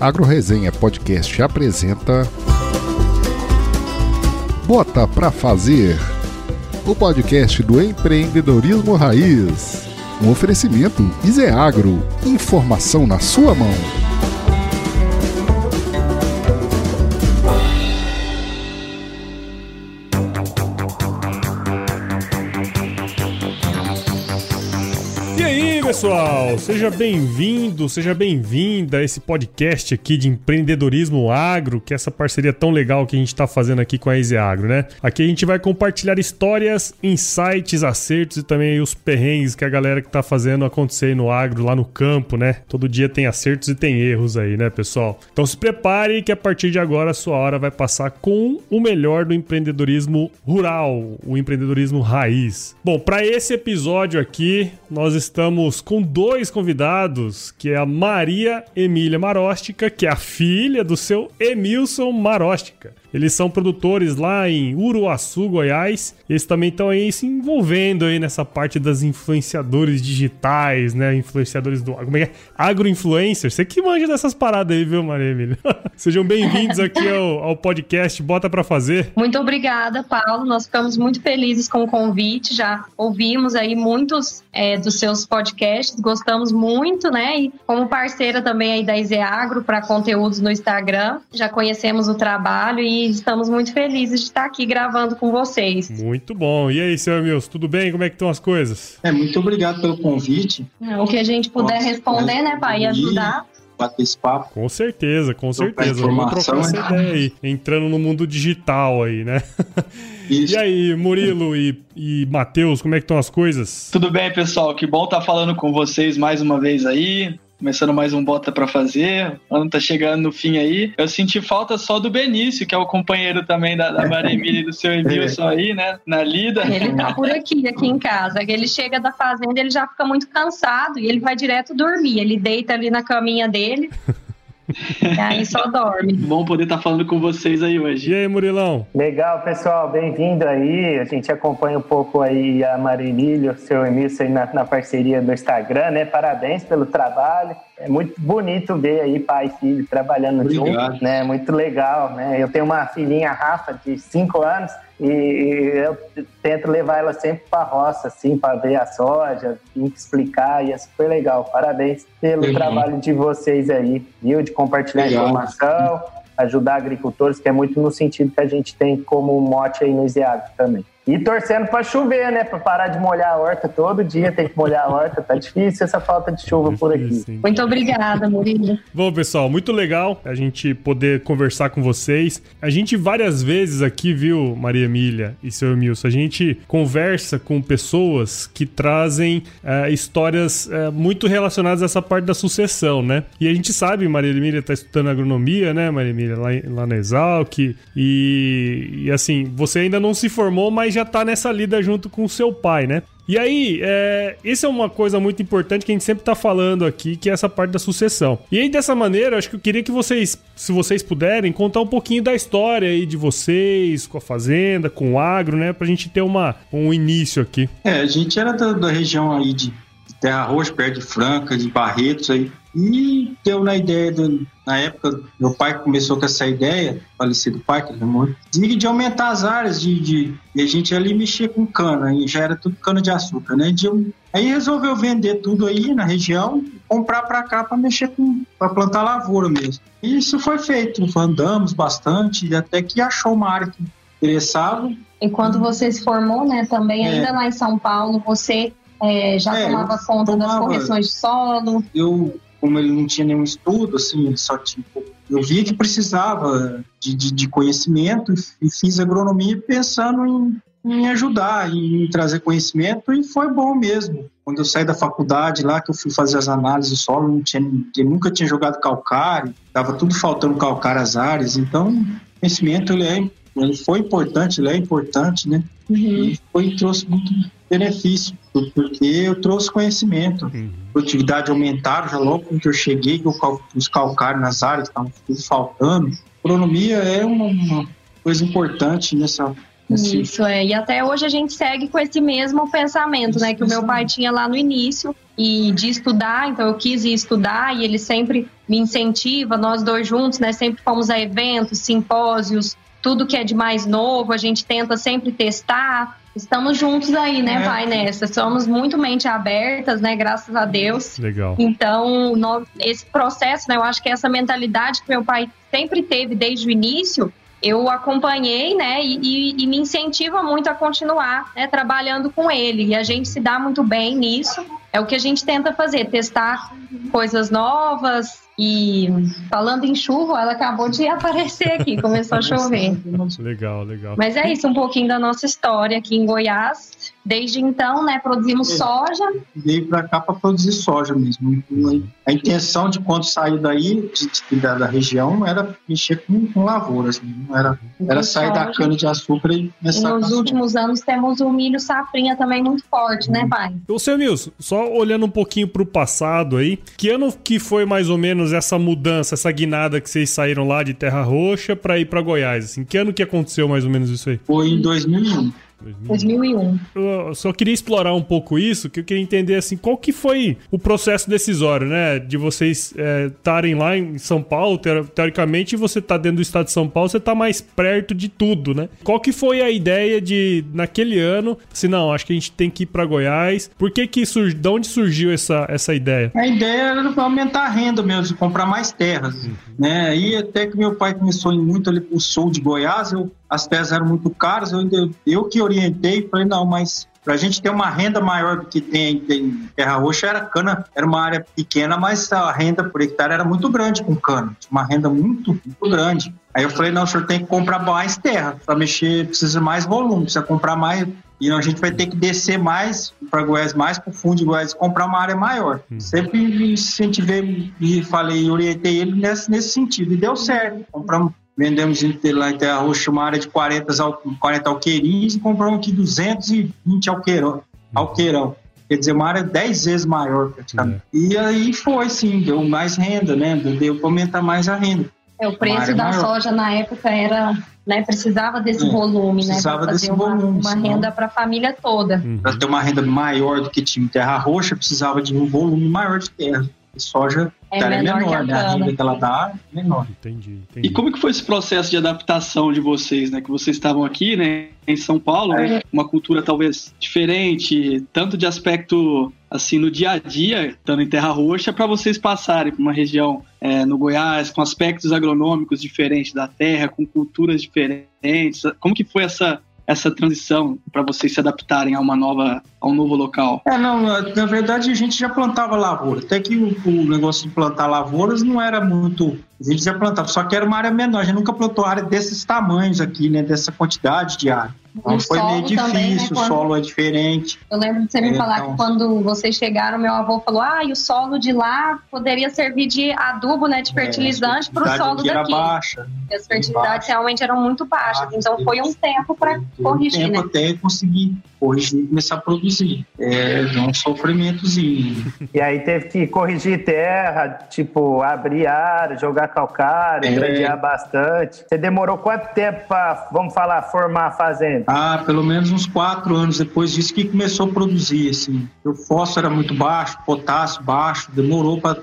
AgroResenha Podcast apresenta Bota pra Fazer, o podcast do empreendedorismo raiz. Um oferecimento Iseagro, informação na sua mão. Pessoal, seja bem-vindo, seja bem-vinda a esse podcast aqui de empreendedorismo agro, que é essa parceria tão legal que a gente está fazendo aqui com a Easy Agro, né? Aqui a gente vai compartilhar histórias, insights, acertos e também os perrengues que a galera que está fazendo acontecer no agro, lá no campo, né? Todo dia tem acertos e tem erros aí, né, pessoal? Então se prepare que a partir de agora a sua hora vai passar com o melhor do empreendedorismo rural, o empreendedorismo raiz. Bom, para esse episódio aqui, nós estamos com dois convidados, que é a Maria Emília Maróstica, que é a filha do seu Emilson Maróstica. Eles são produtores lá em Uruaçu, Goiás. Eles também estão aí se envolvendo aí nessa parte das influenciadores digitais, né? Influenciadores do. Como é é? Agroinfluencers. Você que manja dessas paradas aí, viu, Maria Emília? Sejam bem-vindos aqui ao, ao, podcast Bota para Fazer. Muito obrigada, Paulo. Nós ficamos muito felizes com o convite. Já ouvimos aí muitos é, dos seus podcasts, gostamos muito, né? E como parceira também aí da Izeagro para conteúdos no Instagram, já conhecemos o trabalho e estamos muito felizes de estar aqui gravando com vocês. Muito bom. E aí, seu Emilson, tudo bem? Como é que estão as coisas? É, muito obrigado pelo convite. o que a gente puder Nossa, responder, né, pai, e ajudar bater esse papo. Com certeza, com certeza. Vamos trocar essa né? ideia aí. Entrando no mundo digital aí, né? Isso. E aí, Murilo e, e Matheus, como é que estão as coisas? Tudo bem, pessoal? Que bom estar falando com vocês mais uma vez aí. Começando mais um Bota para fazer. O ano tá chegando no fim aí. Eu senti falta só do Benício, que é o companheiro também da, da Maria Emília e do seu Emilson aí, né? Na lida. Ele tá por aqui, aqui em casa. Ele chega da fazenda, ele já fica muito cansado e ele vai direto dormir. Ele deita ali na caminha dele. E aí só dorme. Bom poder estar tá falando com vocês aí hoje. E aí, Murilão? Legal, pessoal, bem-vindo aí. A gente acompanha um pouco aí a Marilília, o seu Emílio aí na, na parceria do Instagram, né? Parabéns pelo trabalho. É muito bonito ver aí pai e filho trabalhando Obrigado. junto, né? Muito legal, né? Eu tenho uma filhinha, Rafa, de 5 anos, e eu tento levar ela sempre para a roça, assim, para ver a soja, explicar, e é super legal. Parabéns pelo trabalho de vocês aí, viu? De compartilhar legal. informação, ajudar agricultores, que é muito no sentido que a gente tem como mote aí no ISEAG também. E torcendo para chover, né? Para parar de molhar a horta todo dia, tem que molhar a horta. Tá difícil essa falta de chuva por aqui. Sim. Muito obrigada, Murilo. Bom, pessoal, muito legal a gente poder conversar com vocês. A gente várias vezes aqui, viu, Maria Emília e seu Emilson, a gente conversa com pessoas que trazem é, histórias é, muito relacionadas a essa parte da sucessão, né? E a gente sabe, Maria Emília está estudando agronomia, né, Maria Emília, lá, lá na Exalc. E, e assim, você ainda não se formou, mas já tá nessa lida junto com o seu pai, né? E aí, é, isso é uma coisa muito importante que a gente sempre tá falando aqui, que é essa parte da sucessão. E aí, dessa maneira, acho que eu queria que vocês, se vocês puderem, contar um pouquinho da história aí de vocês, com a fazenda, com o agro, né? Pra gente ter uma, um início aqui. É, a gente era da, da região aí de Terra Roxa, perto de Franca, de Barretos aí. E deu na ideia, do, na época, meu pai começou com essa ideia, falecido pai, que ele morreu, de, aumentar as áreas de, de, E a gente ali mexia com cana, e já era tudo cana de açúcar, né? De, aí resolveu vender tudo aí na região, comprar para cá para mexer com. para plantar lavoura mesmo. E isso foi feito, andamos bastante, até que achou uma área que interessava. E quando você se formou, né, também, é. ainda lá em São Paulo, você é, já é, tomava conta tomava, das correções de solo? Eu, como ele não tinha nenhum estudo, assim, só tinha. Eu via que precisava de, de, de conhecimento e fiz agronomia pensando em, em ajudar, em trazer conhecimento e foi bom mesmo. Quando eu saí da faculdade lá, que eu fui fazer as análises do solo, não tinha, eu nunca tinha jogado calcário, estava tudo faltando calcário as áreas, então conhecimento ele é ele foi importante, ele é importante, né? Uhum. E foi, trouxe muito benefício, porque eu trouxe conhecimento. Uhum. Produtividade aumentaram já logo quando eu cheguei, que os calcários nas áreas estavam tudo faltando. Agronomia é uma, uma coisa importante nessa nesse- Isso é, e até hoje a gente segue com esse mesmo pensamento, né, que o meu pai tinha lá no início e de estudar, então eu quis ir estudar e ele sempre me incentiva, nós dois juntos, né, sempre fomos a eventos, simpósios, tudo que é de mais novo, a gente tenta sempre testar. Estamos juntos aí, né, É. pai, nessa. Somos muito mente abertas, né, graças a Deus. Legal. Então, nó- esse processo, né, eu acho que essa mentalidade que meu pai sempre teve desde o início, eu acompanhei, né, e, e- e me incentiva muito a continuar, né, trabalhando com ele. E a gente se dá muito bem nisso. É o que a gente tenta fazer, testar coisas novas. E falando em chuva, ela acabou de aparecer aqui, começou a chover. Legal, legal. Mas é isso, um pouquinho da nossa história aqui em Goiás. Desde então, né, produzimos soja. veio para cá para produzir soja mesmo. A intenção de quando saiu daí, de, de- da, da região, era mexer com, com lavouras. né? Não era, era sair da soja. cana de açúcar e E começar com a nos soja. últimos anos temos o milho safrinha também muito forte, né, pai? Ô, seu Nilson, só olhando um pouquinho pro passado aí, que ano que foi mais ou menos essa mudança, essa guinada que vocês saíram lá de Terra Roxa pra ir pra Goiás? Assim, que ano que aconteceu mais ou menos isso aí? Foi em 2001. 2001. Eu só queria explorar um pouco isso, que eu queria entender assim, qual que foi o processo decisório, né? De vocês estarem lá em São Paulo, teo- teoricamente, você tá dentro do estado de São Paulo, você tá mais perto de tudo, né? Qual que foi a ideia de, naquele ano, se não, acho que a gente tem que ir pra Goiás. Por que que surgiu, de onde surgiu essa, essa ideia? A ideia era aumentar a renda mesmo, de comprar mais terras. Né? Aí até que meu pai começou muito ali pro sul de Goiás, eu, as terras eram muito caras, eu, ainda- eu que orientei, falei, não, mas para a gente ter uma renda maior do que tem, em Terra Roxa, era cana, era uma área pequena, mas a renda por hectare era muito grande com cana, uma renda muito, muito grande. Aí eu falei, não, o senhor tem que comprar mais terra, para mexer precisa mais volume, precisa comprar mais e a gente vai ter que descer mais para Goiás, mais para o fundo de Goiás, comprar uma área maior. Sempre me incentivei e falei, orientei ele nesse, nesse sentido. E deu certo. Compramos, vendemos em- lá em Terra Roxa uma área de 40, al- 40 alqueirins e compramos aqui 220 alqueirão. alqueirão. Quer dizer, uma área 10 vezes maior praticamente. E aí foi, sim, deu mais renda, né? Deu para aumentar mais a renda. É, o preço da maior. soja na época era, né, precisava desse É, volume, né, precisava para fazer desse uma, volume, uma senão- renda para a família toda. Para ter uma renda maior do que tinha em Terra Roxa, precisava de um volume maior de terra. E soja É era menor que a né? A renda que ela dá é menor. Entendi, entendi. E como que foi esse processo de adaptação de vocês, né? Que vocês estavam aqui, né, em São Paulo, né, uma cultura talvez diferente, tanto de aspecto assim no dia a dia, estando em Terra Roxa, para vocês passarem para uma região é, no Goiás com aspectos agronômicos diferentes da terra, com culturas diferentes. Como que foi essa essa transição para vocês se adaptarem a uma nova a um novo local? É, não, na verdade a gente já plantava lavoura. Até que o, o negócio de plantar lavouras não era muito. A gente já plantava, só que era uma área menor. A gente nunca plantou área desses tamanhos aqui, né? Dessa quantidade de área. Então O foi meio solo também, difícil, né, o quando- solo é diferente. Eu lembro de você me É, falar então. que quando vocês chegaram, meu avô falou: ah, e o solo de lá poderia servir de adubo, né, de fertilizante para o É, solo daqui. era baixa. E as fertilidades baixa. realmente eram muito baixas. Baixa. Então foi um tempo para Foi um corrigir, tempo né? até conseguir corrigir e começar a produzir. É um sofrimentozinho. E aí teve que corrigir terra, tipo, abrir área, jogar calcário, É. gradear bastante. Você demorou quanto tempo para, vamos falar, formar a fazenda? Ah, pelo menos uns quatro anos depois disso que começou a produzir, assim. O fósforo era muito baixo, potássio baixo, demorou para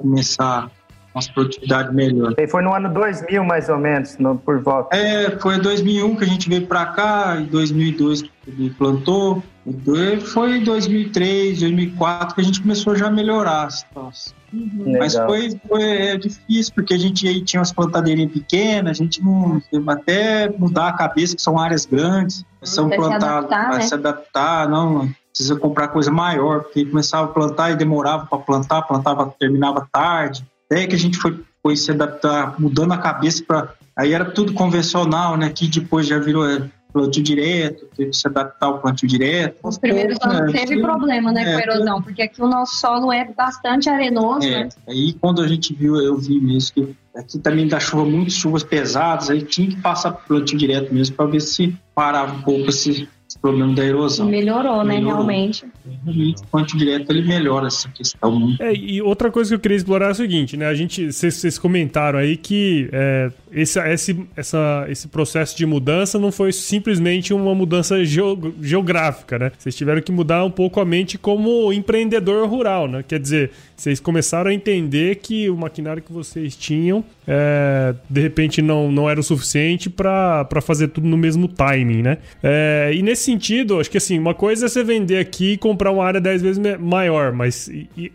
começar umas produtividades melhores. E foi no ano 2000, mais ou menos, no- por volta. É, foi em 2001 que a gente veio para cá, em 2002 que ele plantou, dois- foi em 2003, 2004 que a gente começou já a melhorar a situação. Mas Legal. foi, foi é, difícil, porque a gente aí tinha umas plantadeirinhas pequenas, a gente não. até mudar a cabeça, que são áreas grandes, são Até se plantar, adaptar, vai né? se adaptar, não. Precisa comprar coisa maior, porque começava a plantar e demorava para plantar, plantava, terminava tarde. Até que a gente foi, foi se adaptar, mudando a cabeça para. Aí era tudo convencional, né? Que depois já virou é, plantio direto, teve que se adaptar ao plantio direto. Os primeiros Pouco, anos né? teve problema, né, É, com erosão, porque aqui o nosso solo é bastante arenoso, É, né? aí quando a gente viu, eu vi mesmo que aqui também dá chuva, muitas chuvas pesadas, aí tinha que passar plantio direto mesmo para ver se parava um pouco esse problema da erosão. Melhorou, né, Melhorou. realmente. Realmente, o direto ele melhora essa questão. Né? É, e outra coisa que eu queria explorar é o seguinte, né? A gente, vocês comentaram aí que é, esse, esse, essa, esse processo de mudança não foi simplesmente uma mudança geográfica, né? Vocês tiveram que mudar um pouco a mente como empreendedor rural, né? Quer dizer, vocês começaram a entender que o maquinário que vocês tinham é, de repente não, não era o suficiente para fazer tudo no mesmo timing, né? É, e nesse sentido, acho que assim, uma coisa é você vender aqui e comprar uma área 10 vezes maior, mas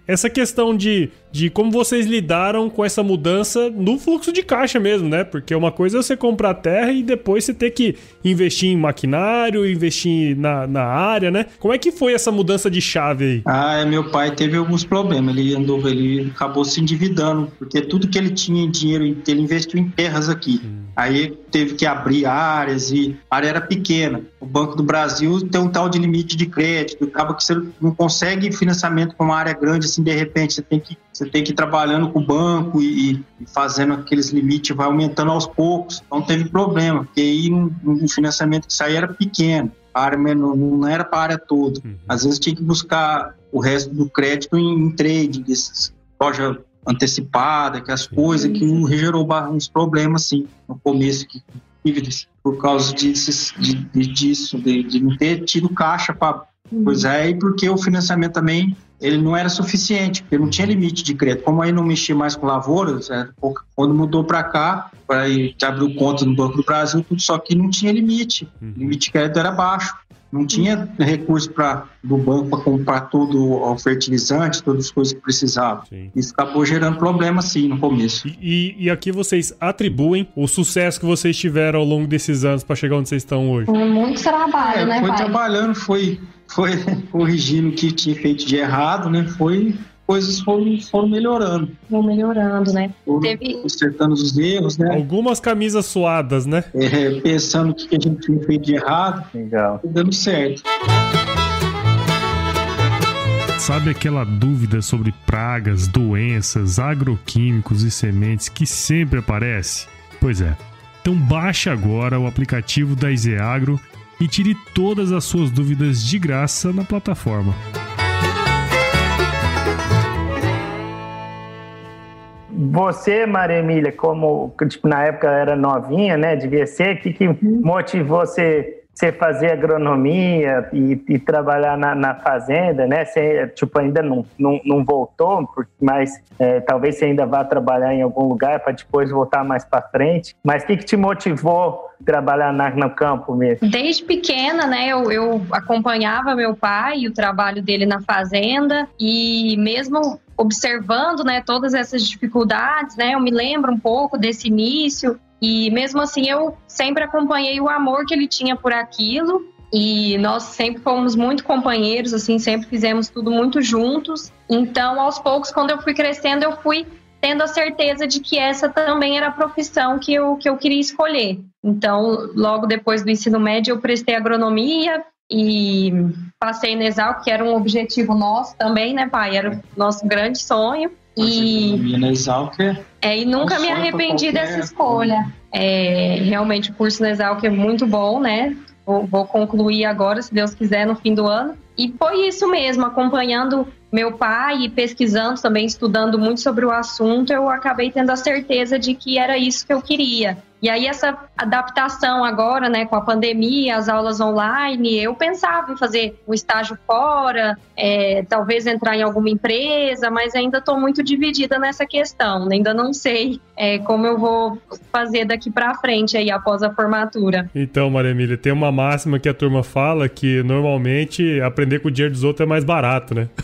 essa questão de, de como vocês lidaram com essa mudança no fluxo de caixa mesmo, né? Porque uma coisa é você comprar terra e depois você ter que investir em maquinário, investir na, na área, né? Como é que foi essa mudança de chave aí? Ah, meu pai teve alguns problemas. Ele andou, ele acabou se endividando, porque tudo que ele tinha em dinheiro, ele investiu em terras aqui. Hum. Aí teve que abrir áreas e a área era pequena. O Banco do Brasil tem um tal de limite de crédito, acaba que você não consegue financiamento com uma área grande assim de repente, você tem que você tem que ir trabalhando com o banco e, e fazendo aqueles limites, vai aumentando aos poucos. Não teve problema, porque aí um, um financiamento que saía era pequeno, a área menor, não era para a área toda. Uhum. Às vezes tinha que buscar o resto do crédito em, em trade, desses loja antecipada, que as coisas que gerou uns problemas assim no começo que por causa disso, de, de, disso, de, de não ter tido caixa para. Pois é, e porque o financiamento também ele não era suficiente, porque não tinha limite de crédito. Como aí não mexia mais com lavouras, é, quando mudou para cá, para abriu conta no Banco do Brasil, tudo só que não tinha limite. O uhum. limite de crédito era baixo. Não tinha recurso para do banco para comprar todo o fertilizante, todas as coisas que precisava. Sim. Isso acabou gerando problema, sim, no começo. E, e, aqui vocês atribuem o sucesso que vocês tiveram ao longo desses anos para chegar onde vocês estão hoje? Foi muito trabalho, é, né, Foi pai? trabalhando, foi, foi corrigindo o que tinha feito de errado, né? Foi coisas foram, foram melhorando. Foram melhorando, né? Foram Teve... Consertando os erros, né? Algumas camisas suadas, né? É, pensando o que a gente tinha feito de errado. Legal. Dando certo. Sabe aquela dúvida sobre pragas, doenças, agroquímicos e sementes que sempre aparece? Pois é. Então baixe agora o aplicativo da Izeagro e tire todas as suas dúvidas de graça na plataforma. Você, Maria Emília, como tipo, na época era novinha, né? Devia ser, o que, que uhum. motivou você você fazer agronomia e, e trabalhar na, na, fazenda, né? Você, tipo, ainda não, não, não voltou, mas é, talvez você ainda vá trabalhar em algum lugar para depois voltar mais para frente. Mas o que, que te motivou trabalhar na, no campo mesmo? Desde pequena, né? Eu, eu acompanhava meu pai e o trabalho dele na fazenda e mesmo observando, né, todas essas dificuldades, né? Eu me lembro um pouco desse início e mesmo assim eu sempre acompanhei o amor que ele tinha por aquilo e nós sempre fomos muito companheiros, assim, sempre fizemos tudo muito juntos. Então, aos poucos, quando eu fui crescendo, eu fui tendo a certeza de que essa também era a profissão que eu, que eu queria escolher. Então, logo depois do ensino médio, eu prestei agronomia e passei na Exalc, que era um objetivo nosso também, né, pai? Era o nosso grande sonho. E, é, e nunca me arrependi dessa escolha. É, realmente o curso na Exalc é muito bom, né? Vou, vou concluir agora, se Deus quiser, no fim do ano. E foi isso mesmo, acompanhando meu pai e pesquisando também, estudando muito sobre o assunto, eu acabei tendo a certeza de que era isso que eu queria. E aí essa adaptação agora, né, com a pandemia, as aulas online, eu pensava em fazer um estágio fora, é, talvez entrar em alguma empresa, mas ainda estou muito dividida nessa questão. Ainda não sei é, como eu vou fazer daqui para frente aí após a formatura. Então, Maria Emília, tem uma máxima que a turma fala que normalmente aprender com o dinheiro dos outros é mais barato, né?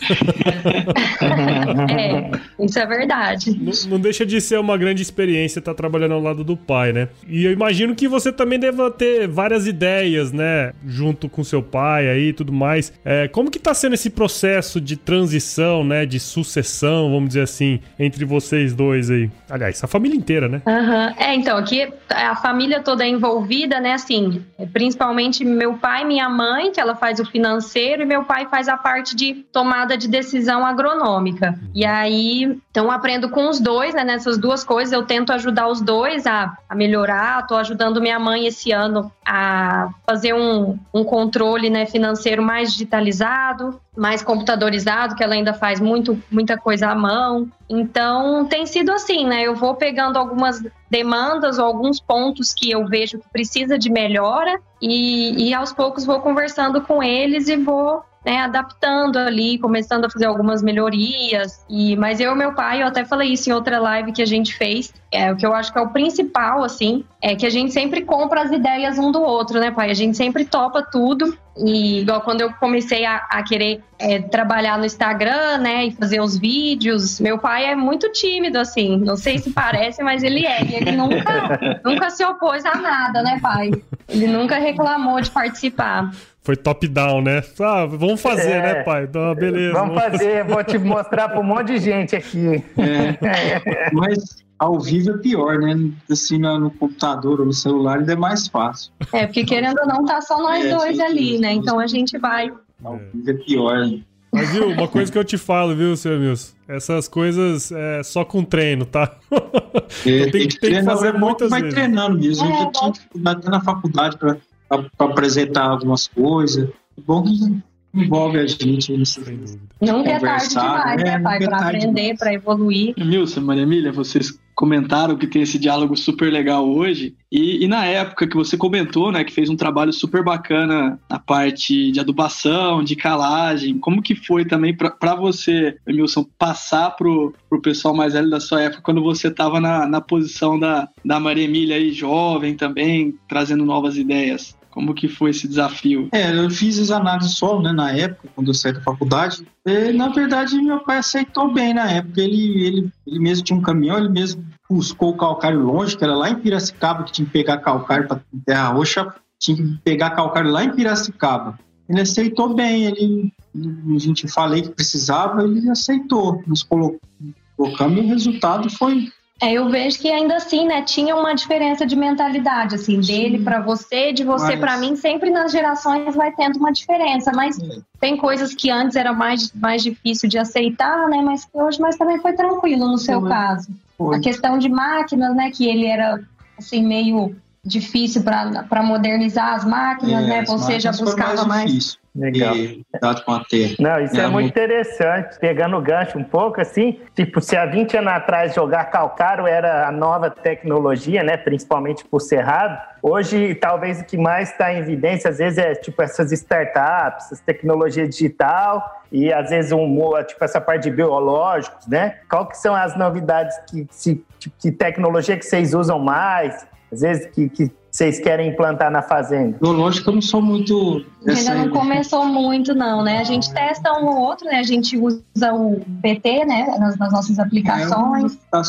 é, isso é verdade. Não, não deixa de ser uma grande experiência estar trabalhando ao lado do pai, né? E eu imagino que você também deva ter várias ideias, né? Junto com seu pai aí e tudo mais. É, como que tá sendo esse processo de transição, né? De sucessão, vamos dizer assim, entre vocês dois aí? Aliás, a família inteira, né? Uhum. É, então, aqui a família toda é envolvida, né? Assim, principalmente meu pai minha mãe, que ela faz o financeiro, e meu pai faz a parte de tomada de decisão agronômica. E aí, então, aprendo com os dois, né? Nessas duas coisas, eu tento ajudar os dois a, a melhorar melhorar. Estou ajudando minha mãe esse ano a fazer um, um controle né, financeiro mais digitalizado, mais computadorizado, que ela ainda faz muito, muita coisa à mão. Então, tem sido assim, né? Eu vou pegando algumas demandas ou alguns pontos que eu vejo que precisa de melhora e, e aos poucos vou conversando com eles e vou né, adaptando ali, começando a fazer algumas melhorias. E mas eu e meu pai, eu até falei isso em outra live que a gente fez, é o que eu acho que é o principal assim, é que a gente sempre compra as ideias um do outro, né, pai? A gente sempre topa tudo. E igual quando eu comecei a, a querer é, trabalhar no Instagram, né, e fazer os vídeos, meu pai é muito tímido, assim. Não sei se parece, mas ele é. E ele nunca, nunca se opôs a nada, né, pai? Ele nunca reclamou de participar. Foi top-down, né? Ah, vamos fazer, é, né, pai? Então, beleza. Vamos fazer, vou te mostrar para um monte de gente aqui. É, mas ao vivo é pior, né? Assim, no computador ou no celular ainda é mais fácil. É, porque querendo ou não, tá só nós é, dois ali, né? Então a gente vai. Ao vivo é pior, né? Mas viu, uma coisa que eu te falo, viu, seu Milson? Essas coisas é só com treino, tá? É, tem, que, tem que fazer é muitas vai vezes. Vai treinando mesmo. É, eu tinha dificuldade na faculdade para para apresentar algumas coisas. É bom que envolve a gente nisso. Nunca é tarde demais, né, né pai? Para aprender, para evoluir. Milson, Maria Emília, vocês comentaram que tem esse diálogo super legal hoje. E, e, na época que você comentou, né, que fez um trabalho super bacana na parte de adubação, de calagem, como que foi também para você, Emilson, passar pro, pro pessoal mais velho da sua época, quando você estava na, na posição da, da Maria Emília aí, jovem também, trazendo novas ideias? Como que foi esse desafio? É, eu fiz as análises solo, né, na época, quando eu saí da faculdade. E, na verdade, meu pai aceitou bem na época. Ele, ele, ele mesmo tinha um caminhão, ele mesmo buscou o calcário longe, que era lá em Piracicaba, que tinha que pegar calcário para Terra Roxa, tinha que pegar calcário lá em Piracicaba. Ele aceitou bem, ele, a gente falei que precisava, ele aceitou. Nos colocamos e o resultado foi é, eu vejo que ainda assim, né, tinha uma diferença de mentalidade, assim, dele para você, de você para mim, sempre nas gerações vai tendo uma diferença, mas tem coisas que antes era mais, mais difícil de aceitar, né, mas que hoje mas também foi tranquilo no seu foi. caso. Foi. A questão de máquinas, né, que ele era, assim, meio difícil para modernizar as máquinas, é, né, você já buscava mais... mais Legal. E com a terra. Não, isso é, é muito, muito interessante. Pegando o gancho um pouco, assim, tipo, se há 20 anos atrás jogar calcário era a nova tecnologia, né? Principalmente por cerrado, hoje talvez o que mais está em evidência, às vezes, é tipo essas startups, essas tecnologias digital e às vezes um, tipo essa parte de biológicos, né? Qual que são as novidades que, se, tipo, que tecnologia que vocês usam mais? Às vezes que, que vocês querem implantar na fazenda? Biológico eu não sou muito. Ainda não começou muito, não, né? A gente testa um ou outro, né? A gente usa o PT, né? Nas, nas nossas aplicações. É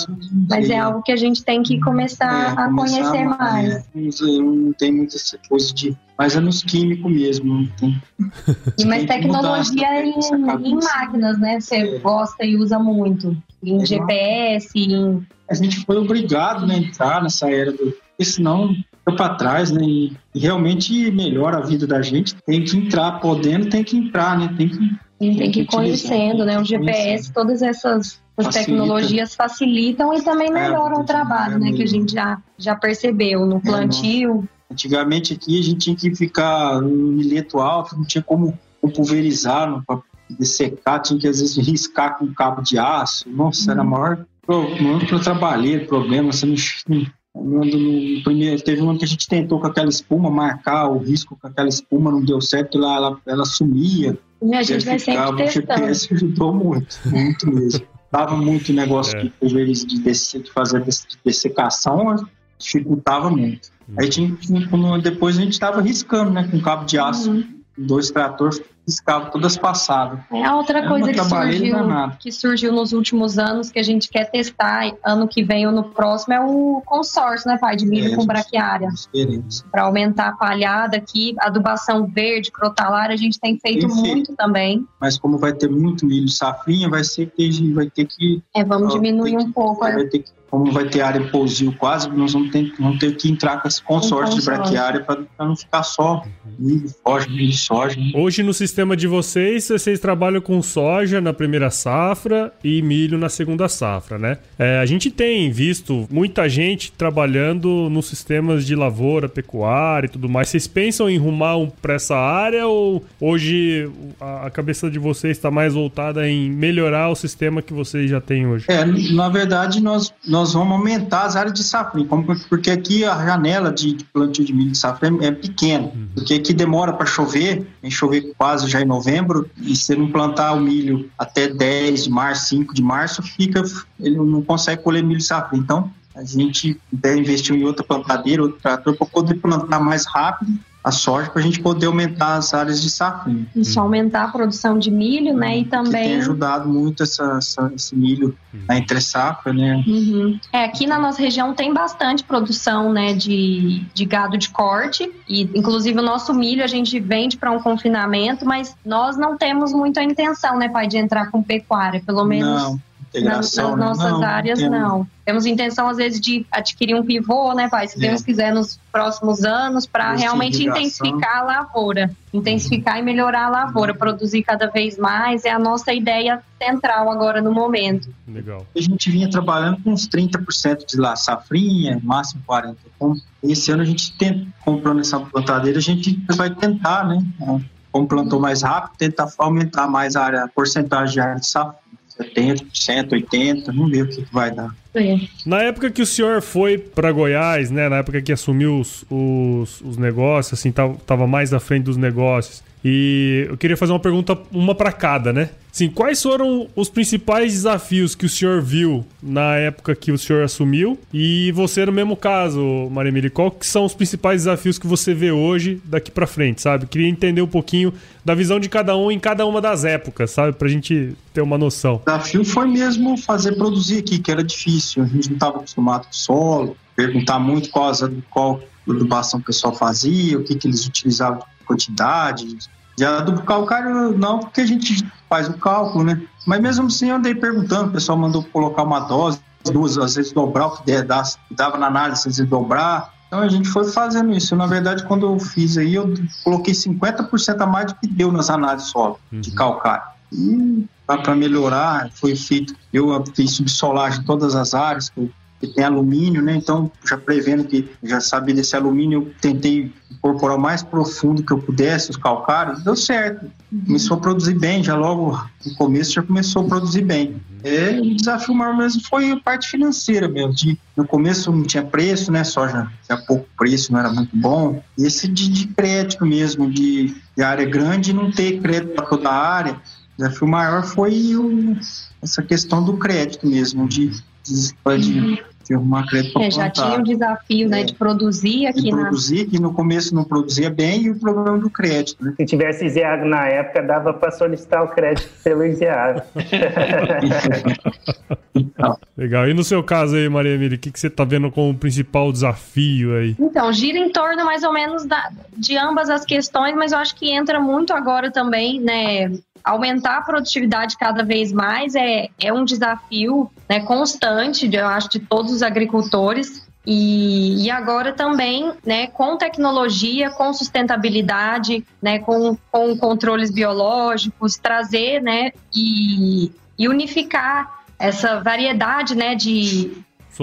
mas é algo que a gente tem que começar é, a conhecer mais. É, não tem muita coisa de. Mas é nos químicos mesmo. Não tem. E mais tecnologia em, em, máquinas, né? Você é. gosta e usa muito. Em GPS, em. A gente foi obrigado né, a entrar nessa era do. Porque senão fica para trás, né? E, e, realmente melhora a vida da gente. Tem que entrar podendo, tem que entrar, né? Tem que, tem, tem que ir conhecendo, né? O GPS, todas essas Facilita. tecnologias facilitam e também é, melhoram é, o trabalho, é, né? Que a gente já, já percebeu no é, plantio. Antigamente aqui a gente tinha que ficar no milheto alto, não tinha como, pulverizar para secar, tinha que às vezes riscar com cabo de aço. Nossa, uhum. era maior, maior que eu trabalhei, problema, você não, no, no primeiro, teve um ano que a gente tentou com aquela espuma marcar o risco com aquela espuma, não deu certo, ela, ela, ela sumia. E a gente vai sempre testando. O GPS ajudou muito, muito mesmo. Dava muito negócio é. de pulveriz de, de fazer de dessecação, dificultava muito. Uhum. Aí tinha, depois a gente estava riscando, né, com cabo de aço. Uhum dois tratores riscavam todas passadas. É a outra coisa que surgiu, que surgiu nos últimos anos que a gente quer testar ano que vem ou no próximo é o consórcio, né, pai, de milho é, com braquiária. Para aumentar a palhada aqui, adubação verde, crotalária, a gente tem feito muito também. Mas como vai ter muito milho safrinha, vai ser que vai ter que É, vamos ó, diminuir um pouco. Vai ter que como vai ter área pousio quase, nós vamos ter, vamos ter que entrar com esse consórcio, um consórcio. de braquiária para não ficar só milho, soja, milho, soja. Hoje no sistema de vocês, vocês trabalham com soja na primeira safra e milho na segunda safra, né? É, a gente tem visto muita gente trabalhando nos sistemas de lavoura, pecuária e tudo mais. Vocês pensam em rumar um, para essa área ou hoje a, a cabeça de vocês está mais voltada em melhorar o sistema que vocês já têm hoje? É, na verdade, nós, nós vamos aumentar as áreas de safra, porque aqui a janela de, de plantio de milho de safra é, é pequena, uhum. porque aqui demora para chover, vem chover quase já em novembro, e se não plantar o milho até 10 de março, 5 de março, fica, ele não consegue colher milho de safra. Então, a gente deve investir em outra plantadeira, outro trator, para poder plantar mais rápido a soja para a gente poder aumentar as áreas de safrinha. Isso, aumentar a produção de milho, né? E também. Que tem ajudado muito essa, essa esse milho na entre safra, né? Uhum. É, aqui na nossa região tem bastante produção, né, de, de gado de corte. E, inclusive, o nosso milho a gente vende para um confinamento, mas nós não temos muita intenção, né, pai, de entrar com pecuária. Pelo menos. Não nas, nas né? nossas não, áreas, temos. não. Temos intenção, às vezes, de adquirir um pivô, né, pai? Se É. Deus quiser, nos próximos anos, para realmente intensificar a lavoura. Intensificar e melhorar a lavoura, produzir cada vez mais. É a nossa ideia central agora no momento. Legal. A gente vinha trabalhando com uns 30% de lá, safrinha, máximo 40%. Então, esse ano a gente tenta, comprando essa plantadeira, a gente vai tentar, né? Como plantou mais rápido, tentar aumentar mais a área, a porcentagem de área de safra. 70%, 80%, vamos ver o que, que vai dar. É. Na época que o senhor foi para Goiás, né? Na época que assumiu os, os, os negócios, assim, tava, tava mais à frente dos negócios. E eu queria fazer uma pergunta, uma para cada, né? Sim, quais foram os principais desafios que o senhor viu na época que o senhor assumiu? E você no mesmo caso, Maria Emília, qual que são os principais desafios que você vê hoje daqui para frente, sabe? Queria entender um pouquinho da visão de cada um em cada uma das épocas, sabe? Pra gente ter uma noção. O desafio foi mesmo fazer produzir aqui, que era difícil. A gente não estava acostumado com solo, perguntar muito qual, as- qual adubação o pessoal fazia, o que, que eles utilizavam de quantidade. De adubo calcário, não, porque a gente faz o cálculo, né? Mas mesmo assim eu andei perguntando, o pessoal mandou colocar uma dose, duas, às vezes dobrar o que dava na análise, às vezes dobrar. Então a gente foi fazendo isso. Na verdade, quando eu fiz aí, eu coloquei 50% a mais do que deu nas análises solo de calcário. E para melhorar, foi feito. Eu fiz subsolagem em todas as áreas, que, que tem alumínio, né? Então, já prevendo que já sabia desse alumínio, eu tentei incorporar o mais profundo que eu pudesse, os calcários, deu certo. Começou a produzir bem, já logo no começo já começou a produzir bem. É, o desafio maior mesmo foi a parte financeira mesmo. De, no começo não tinha preço, né? Soja tinha pouco preço, não era muito bom. Esse de, de crédito mesmo, de, de área grande, não ter crédito para toda a área. O desafio maior foi o- essa questão do crédito mesmo, de, de, de, de arrumar crédito para É, já tinha o desafio, né, É. de produzir de aqui na. produzir, que no começo não produzia bem, e o problema do crédito, né? Se tivesse Iseago na época, dava para solicitar o crédito pelo Iseago. Legal. E no seu caso aí, Maria Emília, o que, que você tá vendo como principal desafio aí? Então, gira em torno mais ou menos da- de ambas as questões, mas eu acho que entra muito agora também, né? Aumentar a produtividade cada vez mais é, é um desafio né, constante, de- eu acho, de todos os agricultores. E, e agora também, né, com tecnologia, com sustentabilidade, né, com, com controles biológicos, trazer, né, e, e unificar essa variedade, né, de,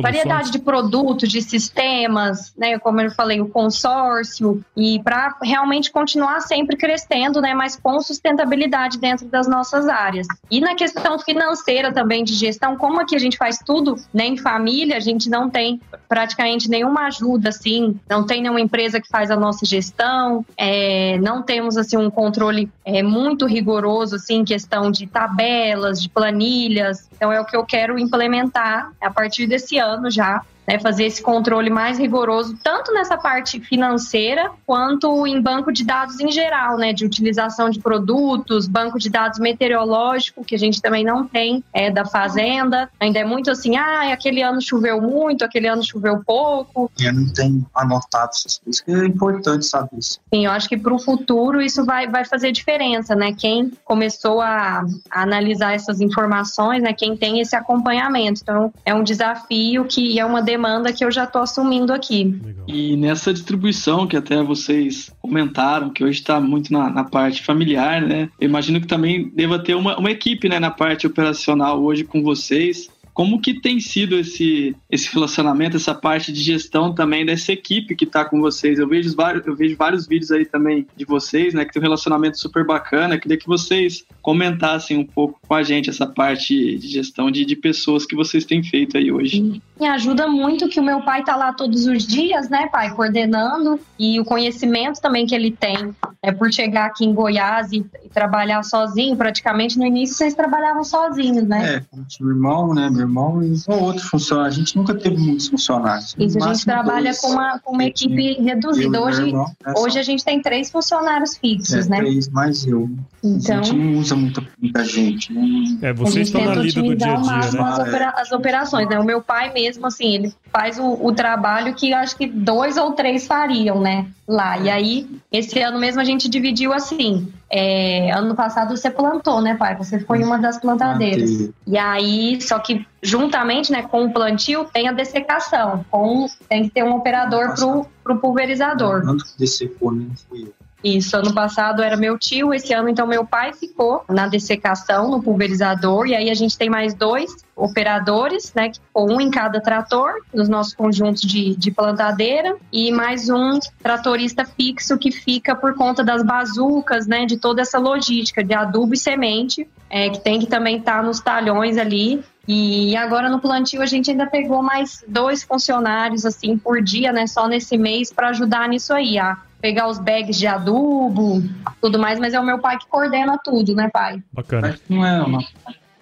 Soluções? variedade de produtos, de sistemas, né, como eu falei, o consórcio, e para realmente continuar sempre crescendo, né, mas com sustentabilidade dentro das nossas áreas. E na questão financeira também de gestão, como aqui a gente faz tudo né, em família, a gente não tem praticamente nenhuma ajuda, assim, não tem nenhuma empresa que faz a nossa gestão, é, não temos, assim, um controle é, muito rigoroso, assim, em questão de tabelas, de planilhas, então é o que eu quero implementar a partir desse ano já, né, fazer esse controle mais rigoroso, tanto nessa parte financeira, quanto em banco de dados em geral, né, de utilização de produtos, banco de dados meteorológico, que a gente também não tem, é, da fazenda, ainda é muito assim, ah, aquele ano choveu muito, aquele ano choveu pouco, Eu não tenho anotado essas coisas, que é importante saber isso. Sim, eu acho que para o futuro isso vai, vai fazer diferença, né? Quem começou a, a analisar essas informações, né? Quem tem esse acompanhamento. Então, é um desafio que é uma demanda demanda que eu já estou assumindo aqui. Legal. E nessa distribuição que até vocês comentaram, que hoje está muito na, na, parte familiar, né? Eu imagino que também deva ter uma, uma equipe né, na parte operacional hoje com vocês. Como que tem sido esse, esse relacionamento, essa parte de gestão também dessa equipe que está com vocês? Eu vejo, vários, eu vejo vários vídeos aí também de vocês, né? Que tem um relacionamento super bacana. Eu queria que vocês comentassem um pouco com a gente essa parte de gestão de, de pessoas que vocês têm feito aí hoje. Me ajuda muito que o meu pai está lá todos os dias, né, pai, coordenando e o conhecimento também que ele tem. É por chegar aqui em Goiás e, e trabalhar sozinho, praticamente no início vocês trabalhavam sozinhos, né? É, meu irmão, né, meu irmão e um outro funcionário. A gente nunca teve muitos funcionários. Isso, a gente trabalha dois. com uma, com uma equipe reduzida. Hoje, irmão, é hoje a gente tem três funcionários fixos, é, né? Três mais eu. Então, a gente não usa muita, muita gente. Né? É, vocês estão na lida do dia a dia, né? As, opera as operações, né? O meu pai mesmo, assim, ele faz o, o trabalho que acho que dois ou três fariam, né? Lá. E aí, esse ano mesmo a gente dividiu assim. É, ano passado você plantou, né, pai? Você foi uma das plantadeiras. E aí, só que juntamente, né, com o plantio, tem a dessecação. Com, tem que ter um operador pro, pro pulverizador. Que dessecou, nem fui eu. Isso, ano passado era meu tio, esse ano então meu pai ficou na dessecação, no pulverizador, e aí a gente tem mais dois operadores, né, um em cada trator, nos nossos conjuntos de, de plantadeira, e mais um tratorista fixo que fica por conta das bazucas, né, de toda essa logística de adubo e semente, é, que tem que também estar tá nos talhões ali, e agora no plantio a gente ainda pegou mais dois funcionários assim por dia, né, só nesse mês para ajudar nisso aí, a pegar os bags de adubo, tudo mais, mas é o meu pai que coordena tudo, né, pai? Bacana. Não é uma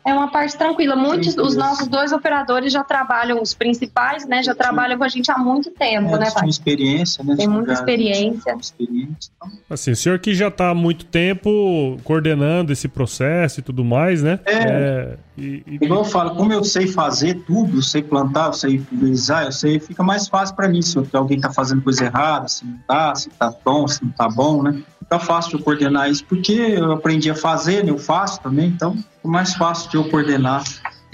é uma parte tranquila. Muitos, os nossos dois operadores já trabalham, os principais, né? Já trabalham com a gente há muito tempo, é, né, pai? Tem experiência, né? Tem muita experiência. experiência então. Assim, o senhor que já está há muito tempo coordenando esse processo e tudo mais, né? É. é e, e... Igual eu falo, como eu sei fazer tudo, eu sei plantar, eu sei pulverizar, eu sei, fica mais fácil para mim se alguém está fazendo coisa errada, se não tá, se tá bom, se não tá bom, né? Fica fácil de coordenar isso, porque eu aprendi a fazer, né? eu faço também, então é mais fácil de eu coordenar.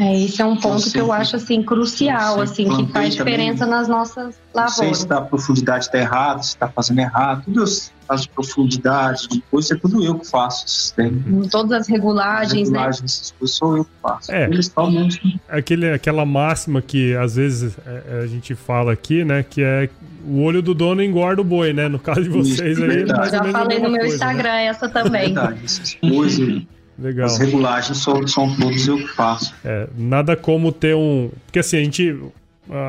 É, esse é um ponto que eu acho assim crucial, assim, que faz diferença também, nas nossas lavouras. Não sei se a profundidade está errada, se está fazendo errado, tudo as de profundidade, depois é tudo eu que faço sistema. Todas as regulagens, as né? regulagens né? essas coisas sou eu que faço. É, Eles estão mesmo. Aquele, aquela máxima que às vezes é, é, a gente fala aqui, né, que é o olho do dono engorda o boi, né? No caso de vocês Isso, aí. É Já falei no meu coisa, né? Instagram né? essa também. É verdade, essas coisas. Legal. As regulagens são, são todos eu que faço. É, nada como ter um. Porque assim, a gente.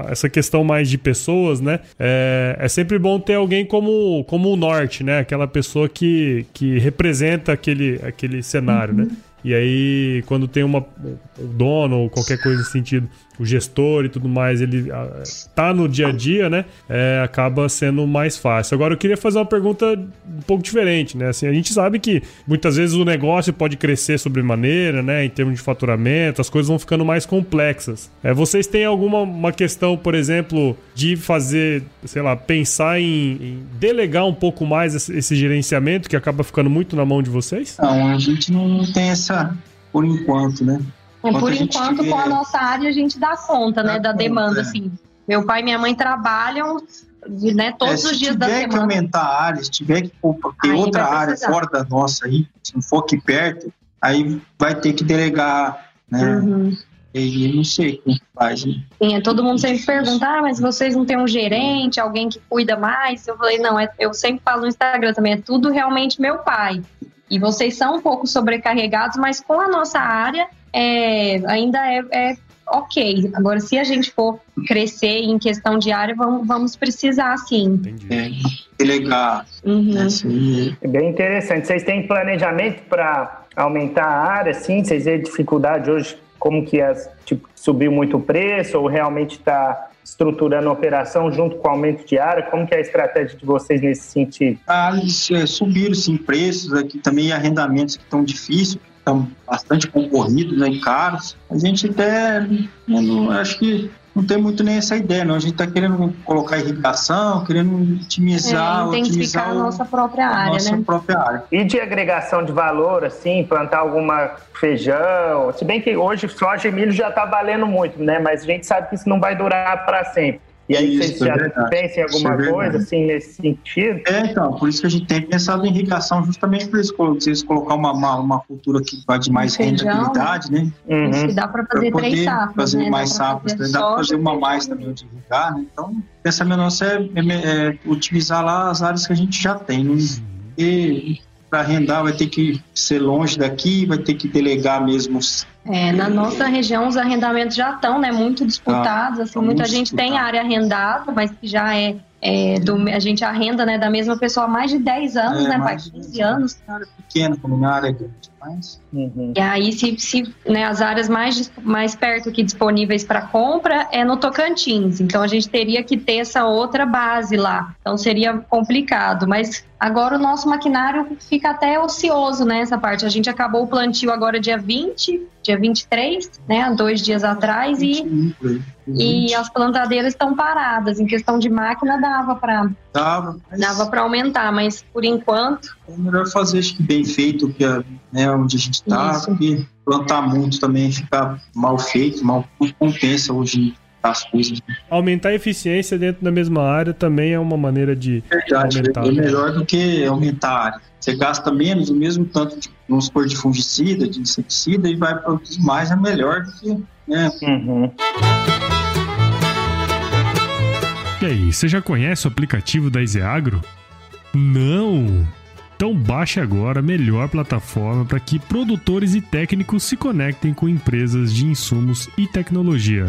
Essa questão mais de pessoas, né? É, é sempre bom ter alguém como, como o norte, né? Aquela pessoa que, que representa aquele, aquele cenário, né? uhum. né? E aí, quando tem uma, um dono ou qualquer coisa nesse sentido, o gestor e tudo mais, ele tá no dia a dia, né? É, acaba sendo mais fácil. Agora, eu queria fazer uma pergunta um pouco diferente, né? Assim, a gente sabe que muitas vezes o negócio pode crescer sobremaneira, né? Em termos de faturamento, as coisas vão ficando mais complexas. É, vocês têm alguma uma questão, por exemplo, de fazer, sei lá, pensar em, em delegar um pouco mais esse, esse gerenciamento que acaba ficando muito na mão de vocês? Não, a gente não tem essa por enquanto, né? É, por enquanto, tiver... com a nossa área, a gente dá conta, né, dá né, da conta, demanda, é. assim. Meu pai e minha mãe trabalham né, todos é, os dias da semana. Se tiver que aumentar a área, se tiver que ter aí outra área fora da nossa aí, se não for aqui perto, aí vai ter que delegar, né? Uhum. E não sei como faz, né? Sim, é, todo mundo sempre pergunta, ah, mas vocês não têm um gerente, alguém que cuida mais? Eu falei, não, é, eu sempre falo no Instagram também, é tudo realmente meu pai. E vocês são um pouco sobrecarregados, mas com a nossa área é, ainda é, é ok. Agora, se a gente for crescer em questão de área, vamos, vamos precisar sim. É, delegar. Uhum. Assim. É bem interessante. Vocês têm planejamento para aumentar a área, sim? Vocês têm dificuldade hoje? Como que as, tipo, subiu muito o preço ou realmente está estruturando a operação junto com o aumento de área? Como que é a estratégia de vocês nesse sentido? Ah, é, subiram sim preços aqui também arrendamentos que estão difíceis, estão bastante concorridos né, e caros. A gente até, eu acho que não tem muito nem essa ideia, não. A gente está querendo colocar irrigação, querendo otimizar, é, otimizar a nossa própria área, a nossa né? própria área. E de agregação de valor, assim, plantar alguma feijão, se bem que hoje soja e milho já está valendo muito, né? Mas a gente sabe que isso não vai durar para sempre. E aí Isso, vocês é já verdade. pensam em alguma Isso é coisa, assim, nesse sentido? É, então, por isso que a gente tem pensado em irrigação, justamente por isso, colo- vocês colocar uma, uma, uma cultura que vai de mais Feijão, rentabilidade, né? Uhum. Isso que dá para Para fazer três poder safras, fazer né? mais dá pra safras, fazer dá para fazer uma mais também de irrigar, né? Então, o pensamento nosso é, é- é utilizar lá as áreas que a gente já tem, né? E para arrendar vai ter que ser longe daqui, vai ter que delegar mesmo É, na nossa região os arrendamentos já estão, né, muito disputados, assim, tá muita muito gente tem disputado. área arrendada, mas que já é, é, do, a gente arrenda, né, da mesma pessoa há mais de 10 anos, É, né, pai, mais de 15 10 anos. área pequena, como na área grande, mas Uhum. E aí, se, se né, as áreas mais, mais perto aqui disponíveis para compra é no Tocantins. Então, a gente teria que ter essa outra base lá. Então, seria complicado. Mas agora o nosso maquinário fica até ocioso nessa parte. A gente acabou o plantio agora dia 20, dia 23, né, há dois dias atrás, e, 21 por aí. e as plantadeiras estão paradas. Em questão de máquina, dava para Dava, mas dava para aumentar, mas por enquanto, é melhor fazer acho que bem feito, que é, né, onde a gente está, porque plantar muito também fica mal feito, mal não compensa hoje as coisas. Aumentar a eficiência dentro da mesma área também é uma maneira de. Verdade, Aumentar, é melhor do que aumentar a área. Você gasta menos, o mesmo tanto de, vamos supor, de fungicida, de inseticida, e vai produzir mais, é melhor do que. Né? Uhum. E aí, você já conhece o aplicativo da Iseagro? Não? Então baixe agora a melhor plataforma para que produtores e técnicos se conectem com empresas de insumos e tecnologia.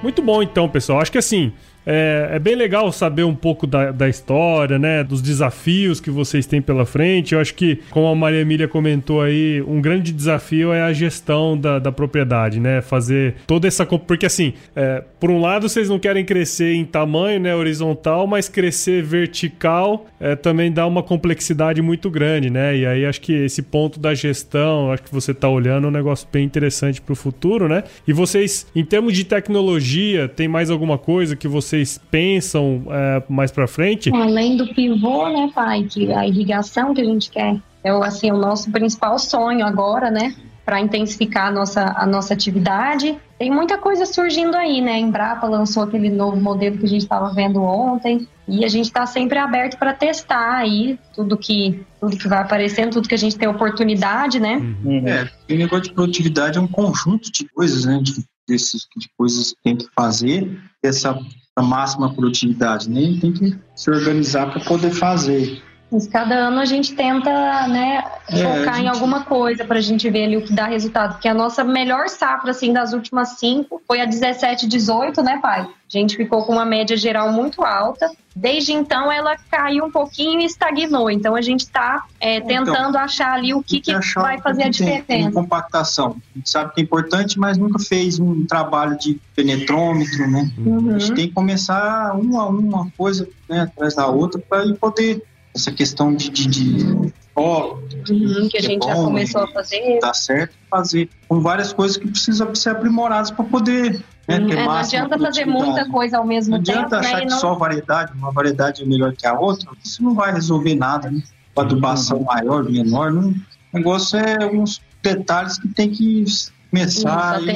Muito bom então, pessoal. Acho que assim, é, é bem legal saber um pouco da, da história, né? Dos desafios que vocês têm pela frente. Eu acho que, como a Maria Emília comentou aí, um grande desafio é a gestão da, da propriedade, né? Fazer toda essa. Porque assim, é, por um lado, vocês não querem crescer em tamanho, né? Horizontal, mas crescer vertical é, também dá uma complexidade muito grande, né? E aí acho que esse ponto da gestão, acho que você está olhando é um negócio bem interessante para o futuro, né? E vocês, em termos de tecnologia, tem mais alguma coisa que vocês pensam é, mais para frente? Além do pivô, né, pai, que a irrigação que a gente quer é o, assim, o nosso principal sonho agora, né, para intensificar a nossa, a nossa atividade. Tem muita coisa surgindo aí, né? A Embrapa lançou aquele novo modelo que a gente estava vendo ontem e a gente está sempre aberto para testar aí tudo que tudo que vai aparecendo, tudo que a gente tem oportunidade, né? Uhum. É, o negócio de produtividade é um conjunto de coisas, né? De, desses, de coisas que tem que fazer, essa a máxima produtividade, né? Tem que se organizar para poder fazer. Mas cada ano a gente tenta, né, É, focar a em gente- alguma coisa pra gente ver ali o que dá resultado. Porque a nossa melhor safra, assim, das últimas cinco foi a 17, 18, né, pai? A gente ficou com uma média geral muito alta. Desde então, ela caiu um pouquinho e estagnou. Então, a gente tá é, Então, tentando achar ali o que, que vai fazer a que tem, tem diferença. compactação. A gente sabe que é importante, mas nunca fez um trabalho de penetrômetro, né? A Uhum. gente tem que começar uma a uma coisa né, atrás da outra para poder essa questão de, de, de Uhum, que a é gente já bom, começou né? a fazer. dar certo, fazer com várias coisas que precisam ser aprimoradas para poder né, ter É, não adianta fazer muita coisa ao mesmo Não adianta tempo, achar né? E que não... só variedade, uma variedade é melhor que a outra, isso não vai resolver nada, né? Com adubação Uhum. maior, menor, não, o negócio é alguns detalhes que tem que começar Isso,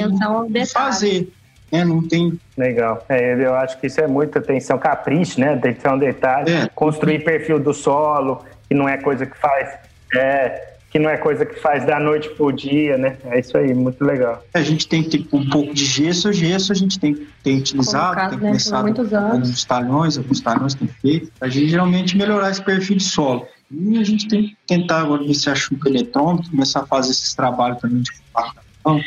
e fazer. Né? Não tem. Legal. É, eu acho que isso é muita atenção, capricho, né? Atenção detalhe. É. Construir perfil do solo, que não é coisa que faz. É, que não é coisa que faz da noite pro dia, né? É isso aí, muito legal. A gente tem que ter um pouco de gesso, gesso a gente tem, tem utilizado, Colocado, tem né, começado nos talhões, alguns talhões tem feito, a gente geralmente melhorar esse perfil de solo. E a gente tem que tentar agora ver se acha um eletrônico, começar a fazer esses trabalhos também de compactação,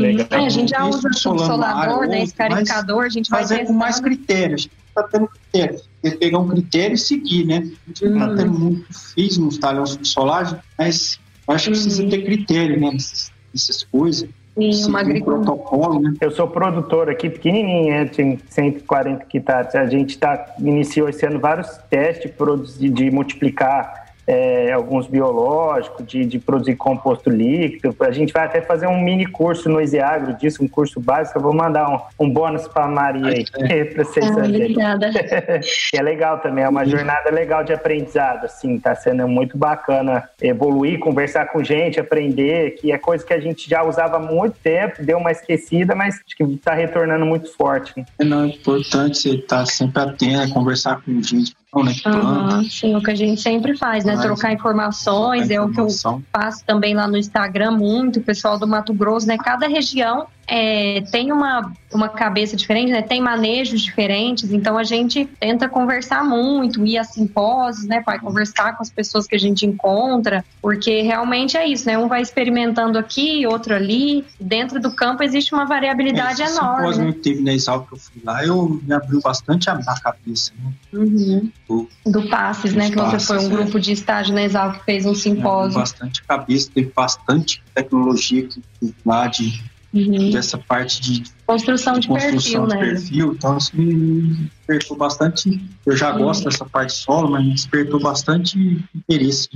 Legal. É, a gente já usa subsolador, né? Escarificador, a gente vai fazer com mais critérios. A gente está tendo critério. Tem que pegar um critério e seguir, né? A gente está tendo muito fiz nos talhões subsolares, mas eu acho que precisa ter critério, né? Nessas, nessas coisas. Sim, uma um agricultura. protocolo, né? Eu sou produtor aqui, pequenininho, né? Tem 140 hectares. A gente tá, iniciou esse ano vários testes de multiplicar é, alguns biológicos, de, de, produzir composto líquido. A gente vai até fazer um mini curso no Isiagro disso, um curso básico. Eu vou mandar um, um bônus para a Maria aí, para vocês ah, Obrigada. é legal também, é uma jornada legal de aprendizado, assim, tá sendo muito bacana evoluir, conversar com gente, aprender, que é coisa que a gente já usava há muito tempo, deu uma esquecida, mas acho que está retornando muito forte. Né? É, não, é importante você estar tá sempre atento, conversar com gente Uhum, sim, o que a gente sempre faz, né? Trocar informações, é o que eu faço também lá no Instagram muito, o pessoal do Mato Grosso, né? Cada região é, tem uma, uma cabeça diferente, né? Tem manejos diferentes, então a gente tenta conversar muito, ir a simpósios, né? Para conversar com as pessoas que a gente encontra, porque realmente é isso, né? Um vai experimentando aqui, outro ali. Dentro do campo existe uma variabilidade Esse enorme. Simpósio né? que teve na Exalc que eu fui lá, eu me abriu bastante a, a cabeça, né? Uhum. Do, do Passes, né? Que passes, você foi um é. grupo de estágio na Exalc que fez um simpósio. Bastante cabeça, teve bastante tecnologia que, lá de Uhum. dessa parte de construção de, de construção perfil, de né? perfil. Então, isso me despertou bastante. Eu já uhum. gosto dessa parte solo, mas me despertou bastante interesse.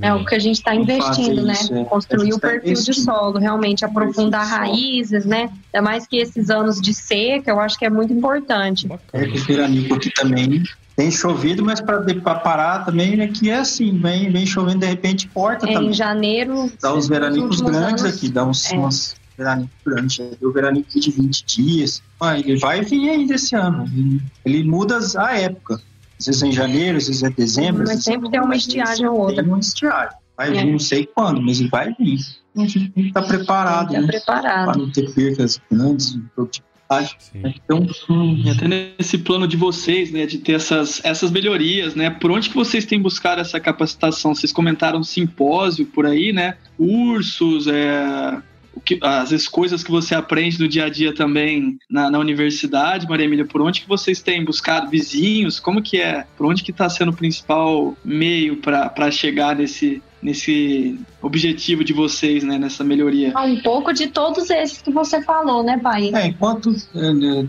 é o que a gente está investindo, né? Isso, é. Construir o tá perfil de solo, realmente aprofundar raízes, né? Ainda mais que esses anos de seca, eu acho que é muito importante. É que o veranico aqui também tem chovido, mas para parar também, né, que é assim, vem, vem chovendo, de repente corta é, também. Em janeiro... Dá uns veranicos grandes anos, aqui, dá uns, é. umas veranico grande. O veranico de 20 dias. Ah, ele vai vir ainda esse ano. Ele, muda a época. Às vezes é em janeiro, às vezes é dezembro. Mas sempre tem uma estiagem ou outra. Tem uma estiagem. Vai é. vir não sei quando, mas ele vai vir. A gente tem que estar preparado. Tem que estar né? preparado. Para não ter percas grandes de produtividade. Então, hum, até nesse plano de vocês, né, de ter essas, essas melhorias, né, por onde que vocês têm buscado essa capacitação? Vocês comentaram simpósio por aí, né, cursos, é, que, às vezes coisas que você aprende no dia a dia também na, na universidade, Maria Emília, por onde que vocês têm buscado vizinhos? Como que é? Por onde que está sendo o principal meio para chegar nesse, nesse objetivo de vocês, né, nessa melhoria? Ah, um pouco de todos esses que você falou, né, pai? É, enquanto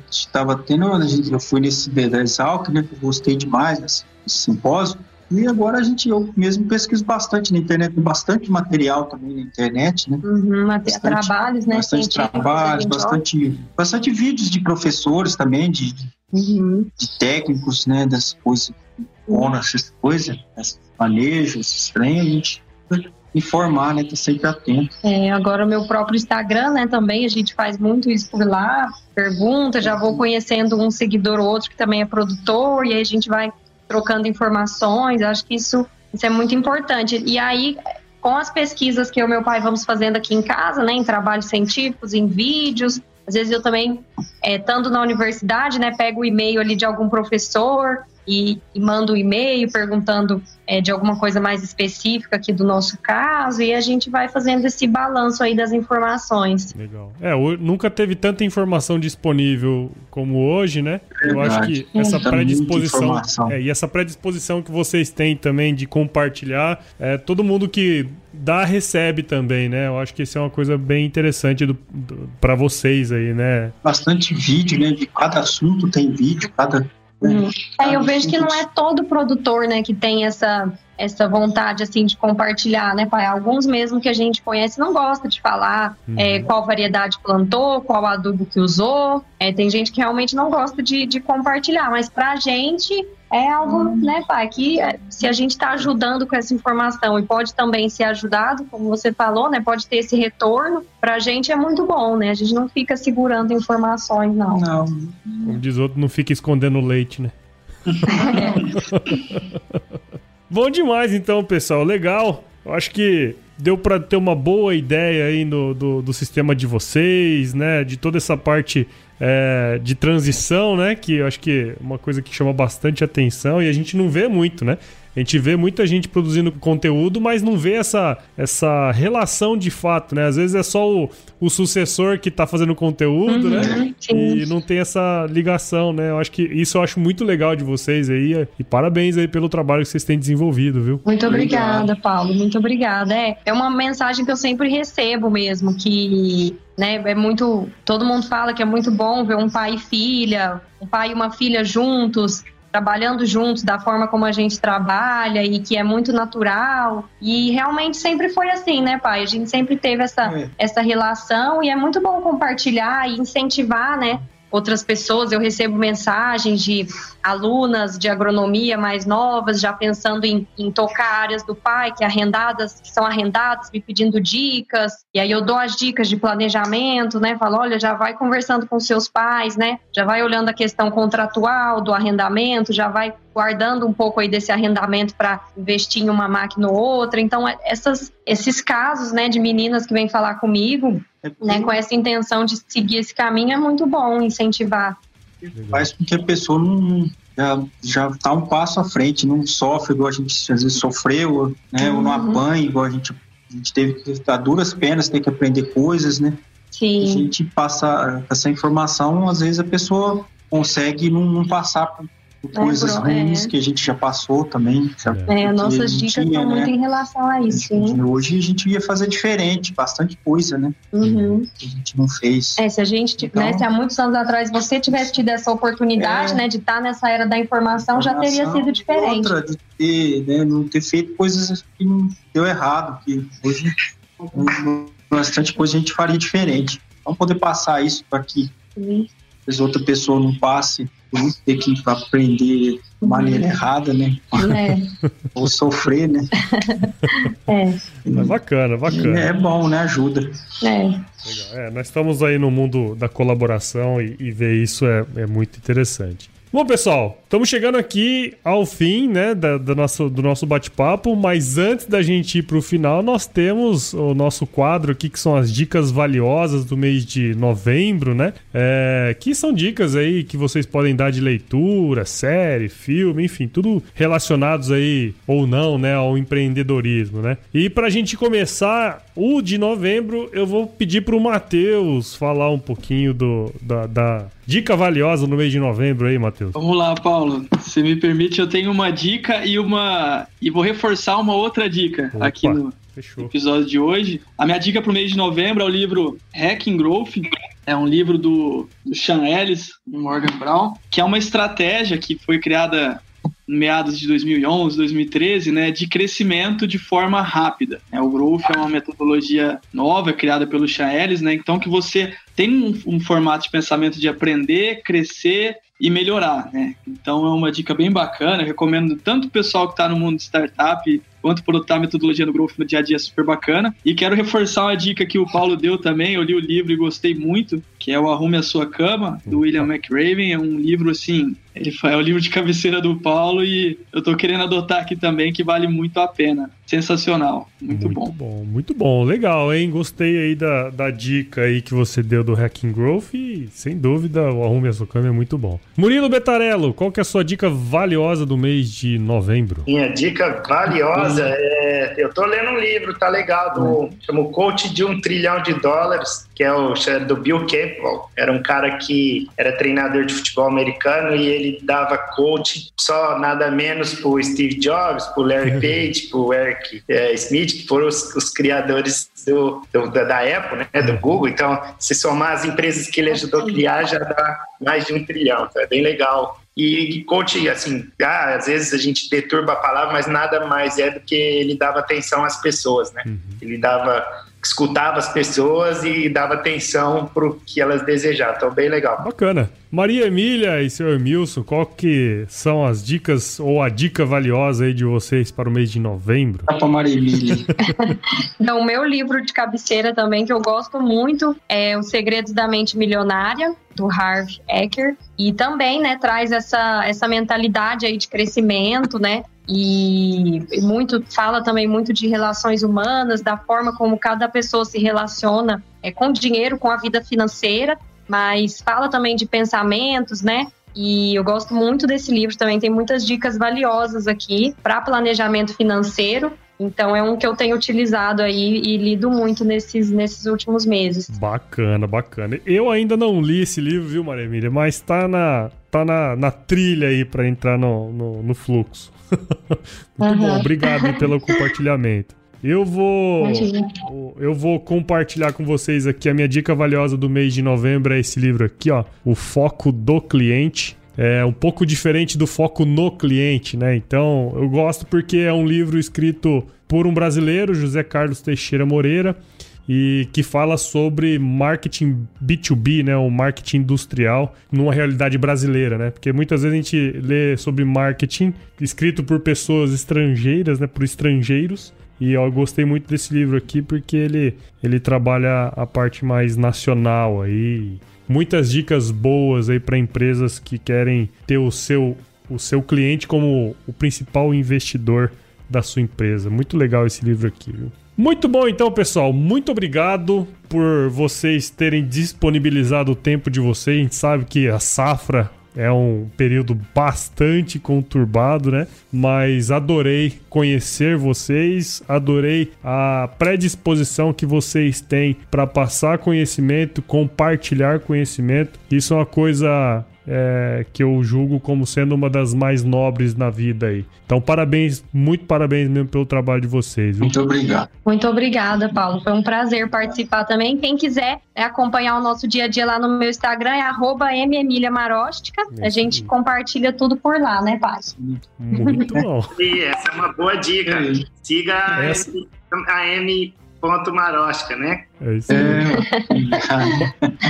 estava tendo, eu fui nesse D10 né, que eu gostei demais desse simpósio, e agora a gente, eu mesmo pesquiso bastante na internet, tem bastante material também na internet, né? Uhum, bastante, trabalhos, né? Bastante trabalhos, bastante, bastante vídeos de professores também, de, uhum. de técnicos, né? Das coisas, uhum. essas coisas, esses manejos, esses gente informar, né? Tá sempre atento. É, agora o meu próprio Instagram, né? Também a gente faz muito isso por lá, pergunta, já vou conhecendo um seguidor ou outro que também é produtor, e aí a gente vai trocando informações. Acho que isso, isso é muito importante. E aí, com as pesquisas que eu e meu pai vamos fazendo aqui em casa, né, em trabalhos científicos, em vídeos, às vezes eu também, é, estando na universidade, né, pego o e-mail ali de algum professor e, e mando o um e-mail perguntando é, de alguma coisa mais específica aqui do nosso caso e a gente vai fazendo esse balanço aí das informações. Legal. É, nunca teve tanta informação disponível como hoje, né? Verdade. Eu acho que essa predisposição é, e essa predisposição que vocês têm também de compartilhar, é, todo mundo que dá recebe também, né? Eu acho que isso é uma coisa bem interessante do, do para vocês aí, né? Bastante vídeo, né? De cada assunto tem vídeo, cada Uhum. É, eu vejo que não é todo produtor, né, que tem essa essa vontade assim de compartilhar, né, pai? Alguns mesmo que a gente conhece não gosta de falar uhum. é, qual variedade plantou, qual adubo que usou. É, tem gente que realmente não gosta de, de compartilhar, mas pra gente é algo, né, pai, que é, se a gente está ajudando com essa informação e pode também ser ajudado, como você falou, né, pode ter esse retorno, pra gente é muito bom, né? A gente não fica segurando informações, não. Não. Como diz outro, não fica escondendo leite, né? Bom demais, então, pessoal. Legal. Eu acho que deu para ter uma boa ideia aí no, do, do sistema de vocês, né? De toda essa parte é, de transição, né? Que eu acho que é uma coisa que chama bastante atenção e a gente não vê muito, né? A gente vê muita gente produzindo conteúdo, mas não vê essa, essa relação de fato, né? Às vezes é só o, o sucessor que tá fazendo conteúdo, né? uhum, né? Sim. E não tem essa ligação, né? Eu acho que isso eu acho muito legal de vocês aí. E parabéns aí pelo trabalho que vocês têm desenvolvido, viu? Muito obrigada, Paulo. Muito obrigada. É, é uma mensagem que eu sempre recebo mesmo, que né? É muito. Todo mundo fala que é muito bom ver um pai e filha, um pai e uma filha juntos, trabalhando juntos da forma como a gente trabalha e que é muito natural. E realmente sempre foi assim, né, pai? A gente sempre teve essa, é. essa relação e é muito bom compartilhar e incentivar, né? Outras pessoas, eu recebo mensagens de alunas de agronomia mais novas, já pensando em, em tocar áreas do pai, que, arrendadas, que são arrendadas, me pedindo dicas, e aí eu dou as dicas de planejamento, né? Falo, olha, já vai conversando com seus pais, né? Já vai olhando a questão contratual do arrendamento, já vai guardando um pouco aí desse arrendamento para investir em uma máquina ou outra. Então, é, essas, esses casos, né, de meninas que vêm falar comigo, né, com essa intenção de seguir esse caminho, é muito bom incentivar. Faz com que a pessoa não já, já tá um passo à frente, não sofre igual a gente às vezes sofreu, né, uhum. ou não uhum. apanha igual a gente, a gente teve que dar duras penas, ter que aprender coisas, né? Sim. A gente passa essa informação, às vezes a pessoa consegue não, não passar por coisas é, ruins é. que a gente já passou também. É, nossas dicas estão né? muito em relação a isso. Gente, hoje a gente ia fazer diferente, bastante coisa, né? Uhum. Que a gente não fez. É, se a gente, então, né, se há muitos anos atrás você tivesse tido essa oportunidade, é, né, de estar tá nessa era da informação, informação, já teria sido diferente. Outra, de ter, né, não ter feito coisas que não deu errado, que hoje bastante coisa a gente faria diferente. Vamos poder passar isso para que uhum. outra pessoa não passe ter que aprender de maneira errada, né? É. Ou sofrer, né? É. é bacana, bacana. É bom, né? Ajuda. É. é nós estamos aí no mundo da colaboração e, e ver isso é, é muito interessante. Bom, pessoal, estamos chegando aqui ao fim, né, da, da do nosso bate-papo, mas antes da gente ir para o final, nós temos o nosso quadro aqui, que são as dicas valiosas do mês de novembro, né, é, que são dicas aí que vocês podem dar de leitura, série, filme, enfim, tudo relacionados aí, ou não, né, ao empreendedorismo, né. E para a gente começar o de novembro, eu vou pedir para o Matheus falar um pouquinho do, da, da Dica valiosa no mês de novembro aí, Matheus. Vamos lá, Paulo. Se me permite, eu tenho uma dica e uma. E vou reforçar uma outra dica Opa, aqui no fechou. episódio de hoje. A minha dica para o mês de novembro é o livro Hacking Growth. É um livro do, do Sean Ellis, Morgan Brown, que é uma estratégia que foi criada meados de 2011, 2013, né, de crescimento de forma rápida. É, o Growth é uma metodologia nova criada pelo Chaelis, né, então que você tem um, um, formato de pensamento de aprender, crescer e melhorar, né? Então é uma dica bem bacana, recomendo tanto o pessoal que está no mundo de startup quanto por outra metodologia do Growth no dia a dia super bacana. E quero reforçar uma dica que o Paulo deu também, eu li o livro e gostei muito, que é o Arrume a Sua Cama, do William McRaven. É um livro, assim, ele é o livro de cabeceira do Paulo e eu tô querendo adotar aqui também, que vale muito a pena. Sensacional, muito, muito bom. bom. Muito bom, legal, hein? Gostei aí da, da dica aí que você deu do Hacking Growth e, sem dúvida, o Arrume a Sua Cama é muito bom. Murilo Betarello, qual que é a sua dica valiosa do mês de novembro? Minha dica valiosa é, eu tô lendo um livro, tá legal, do, chama o Coach de um Trilhão de Dólares, que é o é do Bill Campbell. Era um cara que era treinador de futebol americano e ele dava coach só nada menos pro Steve Jobs, pro Larry Page, pro Eric é, Smith, que foram os, os criadores do, do, da, da Apple, né, do Google. Então, se somar as empresas que ele ajudou a criar, já dá mais de um trilhão. Então, é bem legal e coach, assim, ah, às vezes a gente deturba a palavra, mas nada mais é do que ele dava atenção às pessoas, né? Uhum. Ele dava escutava as pessoas e dava atenção para o que elas desejavam. Então, bem legal. Bacana. Maria Emília e seu Emilson, qual que são as dicas ou a dica valiosa aí de vocês para o mês de novembro? Para Maria Emília. então, o meu livro de cabeceira também, que eu gosto muito, é Os Segredos da Mente Milionária, do Harv Eker. E também, né, traz essa, essa mentalidade aí de crescimento, né? e muito fala também muito de relações humanas, da forma como cada pessoa se relaciona é, com o dinheiro, com a vida financeira, mas fala também de pensamentos, né? E eu gosto muito desse livro também, tem muitas dicas valiosas aqui para planejamento financeiro. Então é um que eu tenho utilizado aí e lido muito nesses, nesses últimos meses. Bacana, bacana. Eu ainda não li esse livro, viu, Maria Emília? Mas tá na, tá na, na trilha aí para entrar no, no, no fluxo. Muito uhum. bom, obrigado pelo compartilhamento. Eu vou eu vou compartilhar com vocês aqui a minha dica valiosa do mês de novembro é esse livro aqui, ó, O Foco do Cliente, é um pouco diferente do foco no cliente, né? Então, eu gosto porque é um livro escrito por um brasileiro, José Carlos Teixeira Moreira, e que fala sobre marketing B2B, né, o marketing industrial numa realidade brasileira, né? Porque muitas vezes a gente lê sobre marketing escrito por pessoas estrangeiras, né, por estrangeiros, e eu gostei muito desse livro aqui porque ele, ele trabalha a parte mais nacional aí. Muitas dicas boas aí para empresas que querem ter o seu, o seu cliente como o principal investidor da sua empresa. Muito legal esse livro aqui, viu? Muito bom então, pessoal. Muito obrigado por vocês terem disponibilizado o tempo de vocês. A gente sabe que a safra é um período bastante conturbado, né? Mas adorei conhecer vocês, adorei a predisposição que vocês têm para passar conhecimento, compartilhar conhecimento. Isso é uma coisa é, que eu julgo como sendo uma das mais nobres na vida aí. Então, parabéns, muito parabéns mesmo pelo trabalho de vocês. Viu? Muito obrigado. Muito obrigada, Paulo. Foi um prazer participar também. Quem quiser é, acompanhar o nosso dia a dia lá no meu Instagram é @memiliamarostica. A gente compartilha tudo por lá, né, pai? Muito bom. E essa é uma boa dica. Siga essa... a M ponto marosca, né? É isso aí.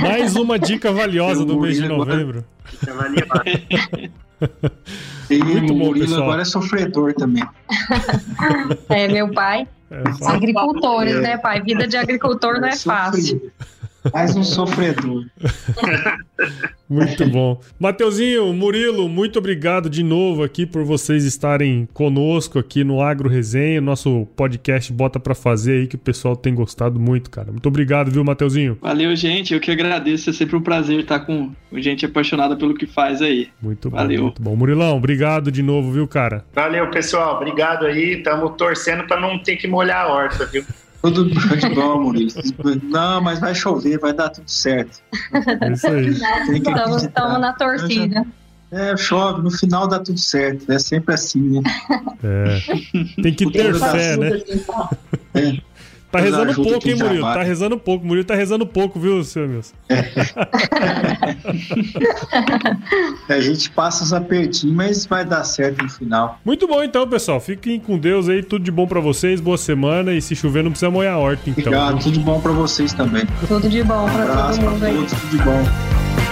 É. Mais uma dica valiosa do mês de novembro. Dica valiosa. E Muito o bom, Murilo pessoal. agora é sofredor também. É, meu pai. É, Agricultores, né, pai? Vida de agricultor não é fácil. Mais um sofredor. Muito bom. Mateuzinho, Murilo, muito obrigado de novo aqui por vocês estarem conosco aqui no Agro Resenha, nosso podcast Bota para Fazer aí, que o pessoal tem gostado muito, cara. Muito obrigado, viu, Mateuzinho? Valeu, gente. Eu que agradeço. É sempre um prazer estar com gente apaixonada pelo que faz aí. Muito bom. Valeu. Muito bom. Murilão, obrigado de novo, viu, cara? Valeu, pessoal. Obrigado aí. Estamos torcendo para não ter que molhar a horta, viu? Tudo de bom, Murilo. Não, mas vai chover, vai dar tudo certo. É isso aí. Estamos, estamos na torcida. É, chove, no final dá tudo certo. É sempre assim, né? É. Tem que ter fé, né? É. Tá rezando pouco, hein, Murilo? Tá rezando pouco. Murilo tá rezando pouco, viu, seu Milson? É. a gente passa os apertinhos, mas vai dar certo no final. Muito bom, então, pessoal. Fiquem com Deus aí. Tudo de bom pra vocês. Boa semana. E se chover, não precisa molhar a horta, então. Obrigado. Tudo de bom pra vocês também. Tudo de bom pra um todo mundo aí. Tudo de bom.